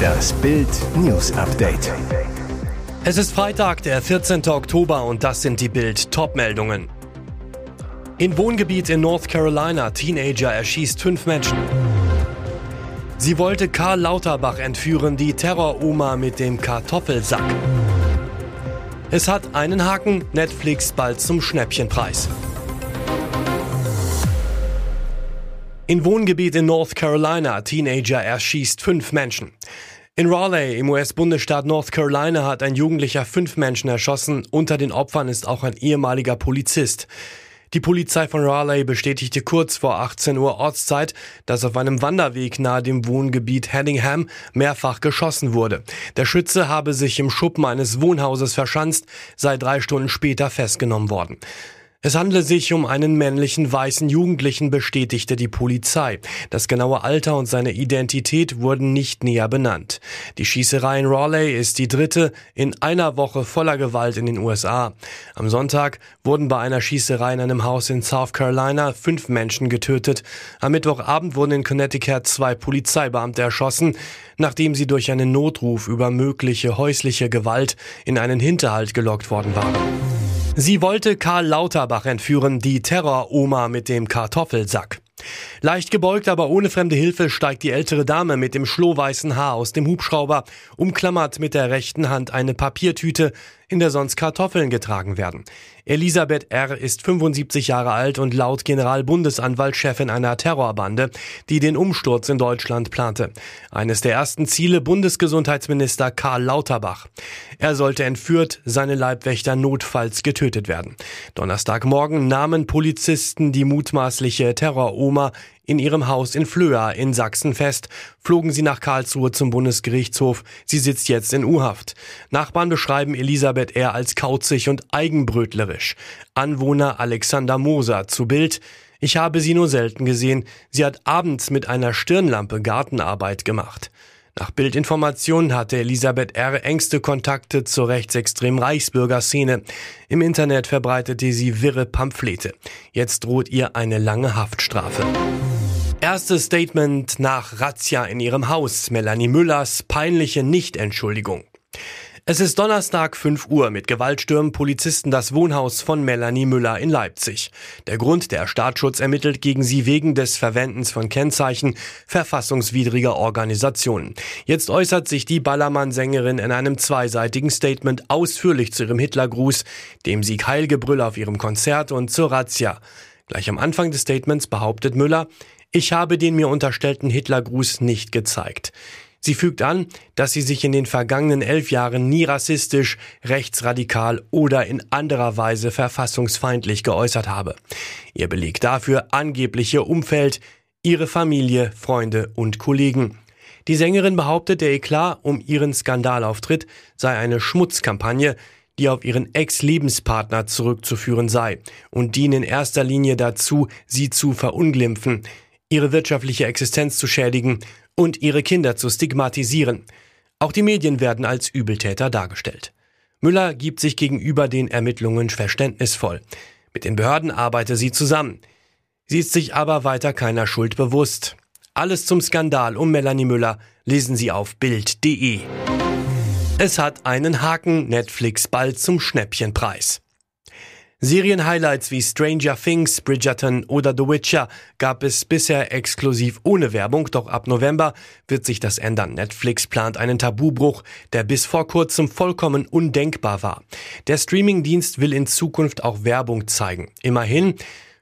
Das Bild News Update. Es ist Freitag, der 14. Oktober und das sind die Bild Topmeldungen. In Wohngebiet in North Carolina, Teenager erschießt fünf Menschen. Sie wollte Karl Lauterbach entführen, die Terroroma mit dem Kartoffelsack. Es hat einen Haken, Netflix bald zum Schnäppchenpreis. In Wohngebiet in North Carolina, Teenager erschießt fünf Menschen. In Raleigh im US-Bundesstaat North Carolina hat ein Jugendlicher fünf Menschen erschossen. Unter den Opfern ist auch ein ehemaliger Polizist. Die Polizei von Raleigh bestätigte kurz vor 18 Uhr Ortszeit, dass auf einem Wanderweg nahe dem Wohngebiet Hedingham mehrfach geschossen wurde. Der Schütze habe sich im Schuppen eines Wohnhauses verschanzt, sei drei Stunden später festgenommen worden. Es handle sich um einen männlichen weißen Jugendlichen, bestätigte die Polizei. Das genaue Alter und seine Identität wurden nicht näher benannt. Die Schießerei in Raleigh ist die dritte in einer Woche voller Gewalt in den USA. Am Sonntag wurden bei einer Schießerei in einem Haus in South Carolina fünf Menschen getötet. Am Mittwochabend wurden in Connecticut zwei Polizeibeamte erschossen, nachdem sie durch einen Notruf über mögliche häusliche Gewalt in einen Hinterhalt gelockt worden waren. Sie wollte Karl Lauterbach entführen, die Terroroma mit dem Kartoffelsack. Leicht gebeugt, aber ohne fremde Hilfe steigt die ältere Dame mit dem schlohweißen Haar aus dem Hubschrauber, umklammert mit der rechten Hand eine Papiertüte, in der sonst Kartoffeln getragen werden. Elisabeth R. ist 75 Jahre alt und laut Generalbundesanwalt Chefin einer Terrorbande, die den Umsturz in Deutschland plante. Eines der ersten Ziele Bundesgesundheitsminister Karl Lauterbach. Er sollte entführt, seine Leibwächter notfalls getötet werden. Donnerstagmorgen nahmen Polizisten die mutmaßliche Terroroma in ihrem Haus in Flöa in Sachsen fest, flogen sie nach Karlsruhe zum Bundesgerichtshof. Sie sitzt jetzt in U-Haft. Nachbarn beschreiben Elisabeth R. als kauzig und eigenbrötlerisch. Anwohner Alexander Moser zu Bild. Ich habe sie nur selten gesehen. Sie hat abends mit einer Stirnlampe Gartenarbeit gemacht. Nach Bildinformationen hatte Elisabeth R. engste Kontakte zur rechtsextremen Reichsbürgerszene. Im Internet verbreitete sie wirre Pamphlete. Jetzt droht ihr eine lange Haftstrafe. Erstes Statement nach Razzia in ihrem Haus. Melanie Müllers peinliche Nichtentschuldigung. Es ist Donnerstag 5 Uhr. Mit Gewaltstürmen Polizisten das Wohnhaus von Melanie Müller in Leipzig. Der Grund, der Staatsschutz ermittelt gegen sie wegen des Verwendens von Kennzeichen verfassungswidriger Organisationen. Jetzt äußert sich die Ballermann-Sängerin in einem zweiseitigen Statement ausführlich zu ihrem Hitlergruß, dem Sieg Heilgebrüll auf ihrem Konzert und zur Razzia. Gleich am Anfang des Statements behauptet Müller, ich habe den mir unterstellten Hitlergruß nicht gezeigt. Sie fügt an, dass sie sich in den vergangenen elf Jahren nie rassistisch, rechtsradikal oder in anderer Weise verfassungsfeindlich geäußert habe. Ihr Beleg dafür angebliche Umfeld, ihre Familie, Freunde und Kollegen. Die Sängerin behauptet, der Eklat um ihren Skandalauftritt sei eine Schmutzkampagne, die auf ihren Ex-Lebenspartner zurückzuführen sei und diene in erster Linie dazu, sie zu verunglimpfen ihre wirtschaftliche Existenz zu schädigen und ihre Kinder zu stigmatisieren. Auch die Medien werden als Übeltäter dargestellt. Müller gibt sich gegenüber den Ermittlungen verständnisvoll. Mit den Behörden arbeite sie zusammen. Sie ist sich aber weiter keiner Schuld bewusst. Alles zum Skandal um Melanie Müller lesen Sie auf Bild.de. Es hat einen Haken, Netflix bald zum Schnäppchenpreis. Serienhighlights wie Stranger Things, Bridgerton oder The Witcher gab es bisher exklusiv ohne Werbung, doch ab November wird sich das ändern. Netflix plant einen Tabubruch, der bis vor kurzem vollkommen undenkbar war. Der Streamingdienst will in Zukunft auch Werbung zeigen. Immerhin,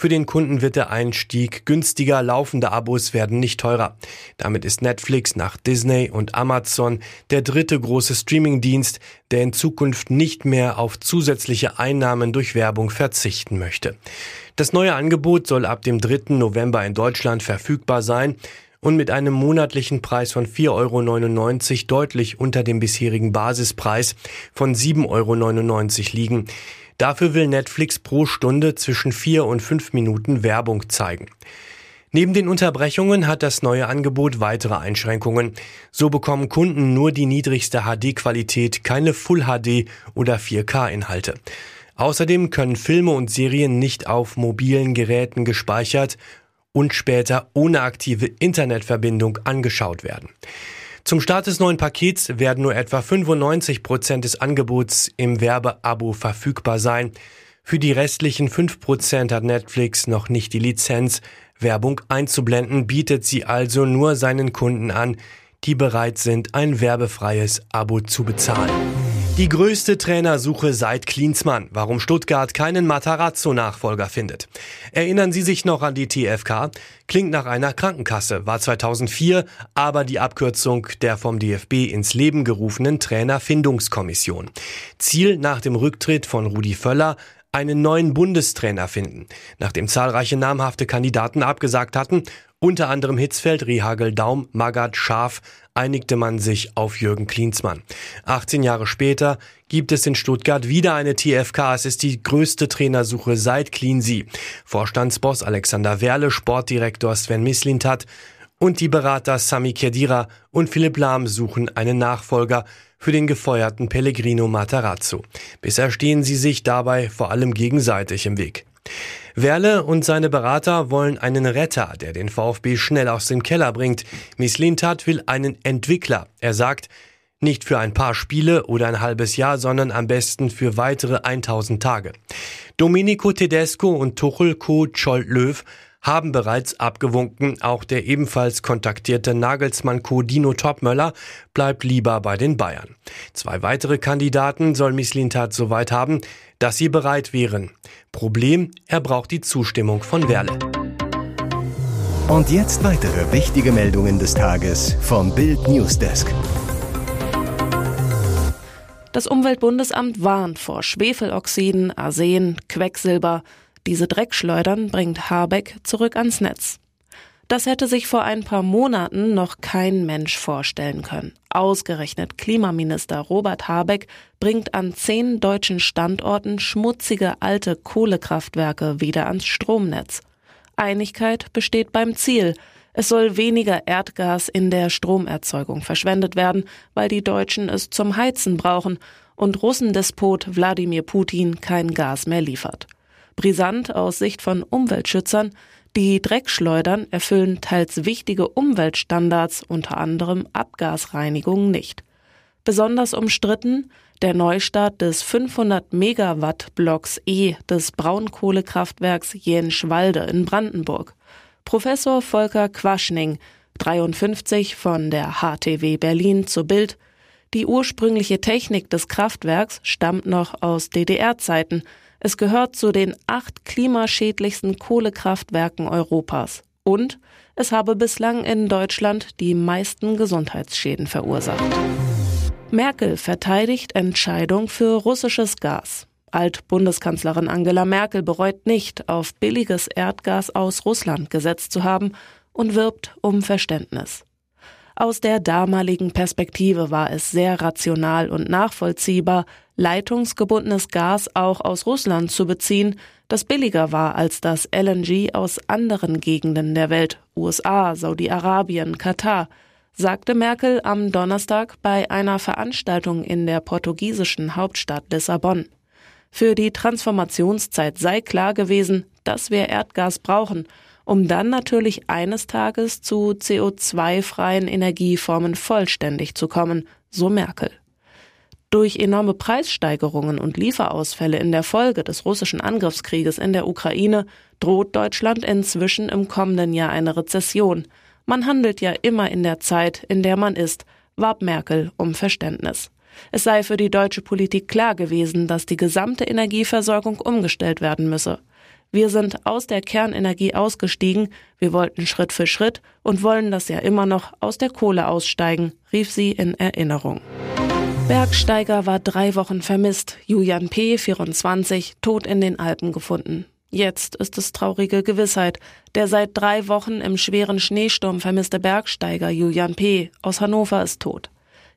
für den Kunden wird der Einstieg günstiger, laufende Abos werden nicht teurer. Damit ist Netflix nach Disney und Amazon der dritte große Streamingdienst, der in Zukunft nicht mehr auf zusätzliche Einnahmen durch Werbung verzichten möchte. Das neue Angebot soll ab dem 3. November in Deutschland verfügbar sein und mit einem monatlichen Preis von 4,99 Euro deutlich unter dem bisherigen Basispreis von 7,99 Euro liegen. Dafür will Netflix pro Stunde zwischen vier und fünf Minuten Werbung zeigen. Neben den Unterbrechungen hat das neue Angebot weitere Einschränkungen. So bekommen Kunden nur die niedrigste HD-Qualität, keine Full HD oder 4K-Inhalte. Außerdem können Filme und Serien nicht auf mobilen Geräten gespeichert und später ohne aktive Internetverbindung angeschaut werden. Zum Start des neuen Pakets werden nur etwa 95 Prozent des Angebots im Werbeabo verfügbar sein. Für die restlichen 5 Prozent hat Netflix noch nicht die Lizenz. Werbung einzublenden bietet sie also nur seinen Kunden an, die bereit sind, ein werbefreies Abo zu bezahlen. Die größte Trainersuche seit Klinsmann. Warum Stuttgart keinen Matarazzo-Nachfolger findet. Erinnern Sie sich noch an die TFK? Klingt nach einer Krankenkasse, war 2004, aber die Abkürzung der vom DFB ins Leben gerufenen Trainerfindungskommission. Ziel nach dem Rücktritt von Rudi Völler einen neuen Bundestrainer finden, nachdem zahlreiche namhafte Kandidaten abgesagt hatten unter anderem Hitzfeld, Rehagel, Daum, Magath, Schaf einigte man sich auf Jürgen Klinsmann. 18 Jahre später gibt es in Stuttgart wieder eine TFK. Es ist die größte Trainersuche seit Cleansea. Vorstandsboss Alexander Werle, Sportdirektor Sven Mislintat und die Berater Sami Kedira und Philipp Lahm suchen einen Nachfolger für den gefeuerten Pellegrino Matarazzo. Bisher stehen sie sich dabei vor allem gegenseitig im Weg. Werle und seine Berater wollen einen Retter, der den VfB schnell aus dem Keller bringt. Mislintat will einen Entwickler. Er sagt, nicht für ein paar Spiele oder ein halbes Jahr, sondern am besten für weitere 1000 Tage. Domenico Tedesco und Tuchel Co. Löw haben bereits abgewunken. Auch der ebenfalls kontaktierte Nagelsmann Co. Dino Topmöller bleibt lieber bei den Bayern. Zwei weitere Kandidaten soll Mislintat soweit haben, dass sie bereit wären. Problem, er braucht die Zustimmung von Werle. Und jetzt weitere wichtige Meldungen des Tages vom Bild Newsdesk. Das Umweltbundesamt warnt vor Schwefeloxiden, Arsen, Quecksilber. Diese Dreckschleudern bringt Habeck zurück ans Netz. Das hätte sich vor ein paar Monaten noch kein Mensch vorstellen können. Ausgerechnet Klimaminister Robert Habeck bringt an zehn deutschen Standorten schmutzige alte Kohlekraftwerke wieder ans Stromnetz. Einigkeit besteht beim Ziel. Es soll weniger Erdgas in der Stromerzeugung verschwendet werden, weil die Deutschen es zum Heizen brauchen und Russendespot Wladimir Putin kein Gas mehr liefert. Brisant aus Sicht von Umweltschützern, die Dreckschleudern erfüllen teils wichtige Umweltstandards, unter anderem Abgasreinigung nicht. Besonders umstritten der Neustart des 500 Megawatt Blocks E des Braunkohlekraftwerks Jenschwalde in Brandenburg. Professor Volker Quaschning, 53 von der HTW Berlin zu Bild. Die ursprüngliche Technik des Kraftwerks stammt noch aus DDR-Zeiten. Es gehört zu den acht klimaschädlichsten Kohlekraftwerken Europas. Und es habe bislang in Deutschland die meisten Gesundheitsschäden verursacht. Merkel verteidigt Entscheidung für russisches Gas. Alt-Bundeskanzlerin Angela Merkel bereut nicht, auf billiges Erdgas aus Russland gesetzt zu haben und wirbt um Verständnis. Aus der damaligen Perspektive war es sehr rational und nachvollziehbar, leitungsgebundenes Gas auch aus Russland zu beziehen, das billiger war als das LNG aus anderen Gegenden der Welt, USA, Saudi-Arabien, Katar, sagte Merkel am Donnerstag bei einer Veranstaltung in der portugiesischen Hauptstadt Lissabon. Für die Transformationszeit sei klar gewesen, dass wir Erdgas brauchen, um dann natürlich eines Tages zu CO2-freien Energieformen vollständig zu kommen, so Merkel. Durch enorme Preissteigerungen und Lieferausfälle in der Folge des russischen Angriffskrieges in der Ukraine droht Deutschland inzwischen im kommenden Jahr eine Rezession. Man handelt ja immer in der Zeit, in der man ist, warb Merkel um Verständnis. Es sei für die deutsche Politik klar gewesen, dass die gesamte Energieversorgung umgestellt werden müsse. Wir sind aus der Kernenergie ausgestiegen, wir wollten Schritt für Schritt und wollen das ja immer noch aus der Kohle aussteigen, rief sie in Erinnerung. Bergsteiger war drei Wochen vermisst, Julian P., 24, tot in den Alpen gefunden. Jetzt ist es traurige Gewissheit. Der seit drei Wochen im schweren Schneesturm vermisste Bergsteiger Julian P. aus Hannover ist tot.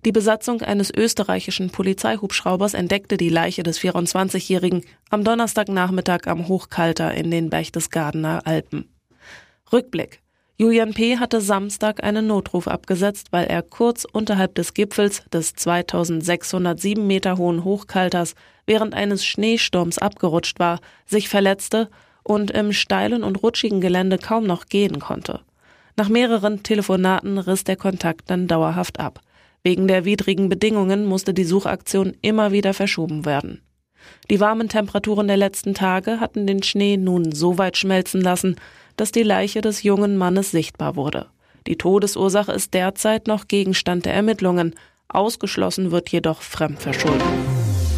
Die Besatzung eines österreichischen Polizeihubschraubers entdeckte die Leiche des 24-Jährigen am Donnerstagnachmittag am Hochkalter in den Berchtesgadener Alpen. Rückblick. Julian P. hatte Samstag einen Notruf abgesetzt, weil er kurz unterhalb des Gipfels des 2607 Meter hohen Hochkalters während eines Schneesturms abgerutscht war, sich verletzte und im steilen und rutschigen Gelände kaum noch gehen konnte. Nach mehreren Telefonaten riss der Kontakt dann dauerhaft ab. Wegen der widrigen Bedingungen musste die Suchaktion immer wieder verschoben werden. Die warmen Temperaturen der letzten Tage hatten den Schnee nun so weit schmelzen lassen, dass die Leiche des jungen Mannes sichtbar wurde. Die Todesursache ist derzeit noch Gegenstand der Ermittlungen. Ausgeschlossen wird jedoch Fremdverschuldung.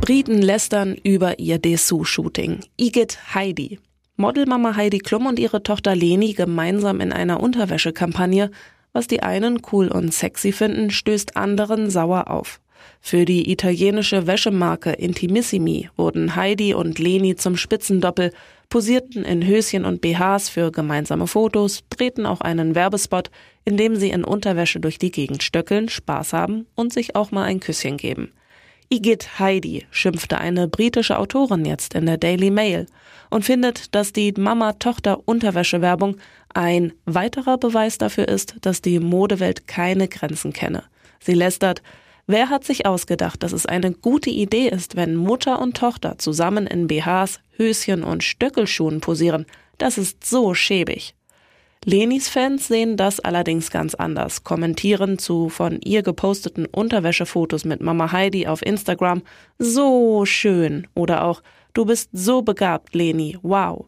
Briten lästern über ihr Dessous-Shooting. Igitt Heidi. Modelmama Heidi Klum und ihre Tochter Leni gemeinsam in einer Unterwäschekampagne. Was die einen cool und sexy finden, stößt anderen sauer auf. Für die italienische Wäschemarke Intimissimi wurden Heidi und Leni zum Spitzendoppel, posierten in Höschen und BHs für gemeinsame Fotos, drehten auch einen Werbespot, in dem sie in Unterwäsche durch die Gegend stöckeln, Spaß haben und sich auch mal ein Küsschen geben. Igitt Heidi schimpfte eine britische Autorin jetzt in der Daily Mail und findet, dass die Mama-Tochter-Unterwäsche-Werbung ein weiterer Beweis dafür ist, dass die Modewelt keine Grenzen kenne. Sie lästert, Wer hat sich ausgedacht, dass es eine gute Idee ist, wenn Mutter und Tochter zusammen in BHs, Höschen und Stöckelschuhen posieren? Das ist so schäbig. Lenis Fans sehen das allerdings ganz anders, kommentieren zu von ihr geposteten Unterwäschefotos mit Mama Heidi auf Instagram so schön oder auch du bist so begabt, Leni, wow.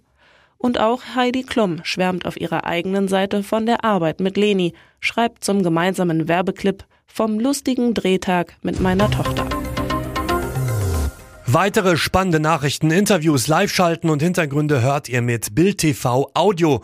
Und auch Heidi Klum schwärmt auf ihrer eigenen Seite von der Arbeit mit Leni, schreibt zum gemeinsamen Werbeclip vom lustigen Drehtag mit meiner Tochter. Weitere spannende Nachrichten, Interviews, Live-Schalten und Hintergründe hört ihr mit Bild TV Audio.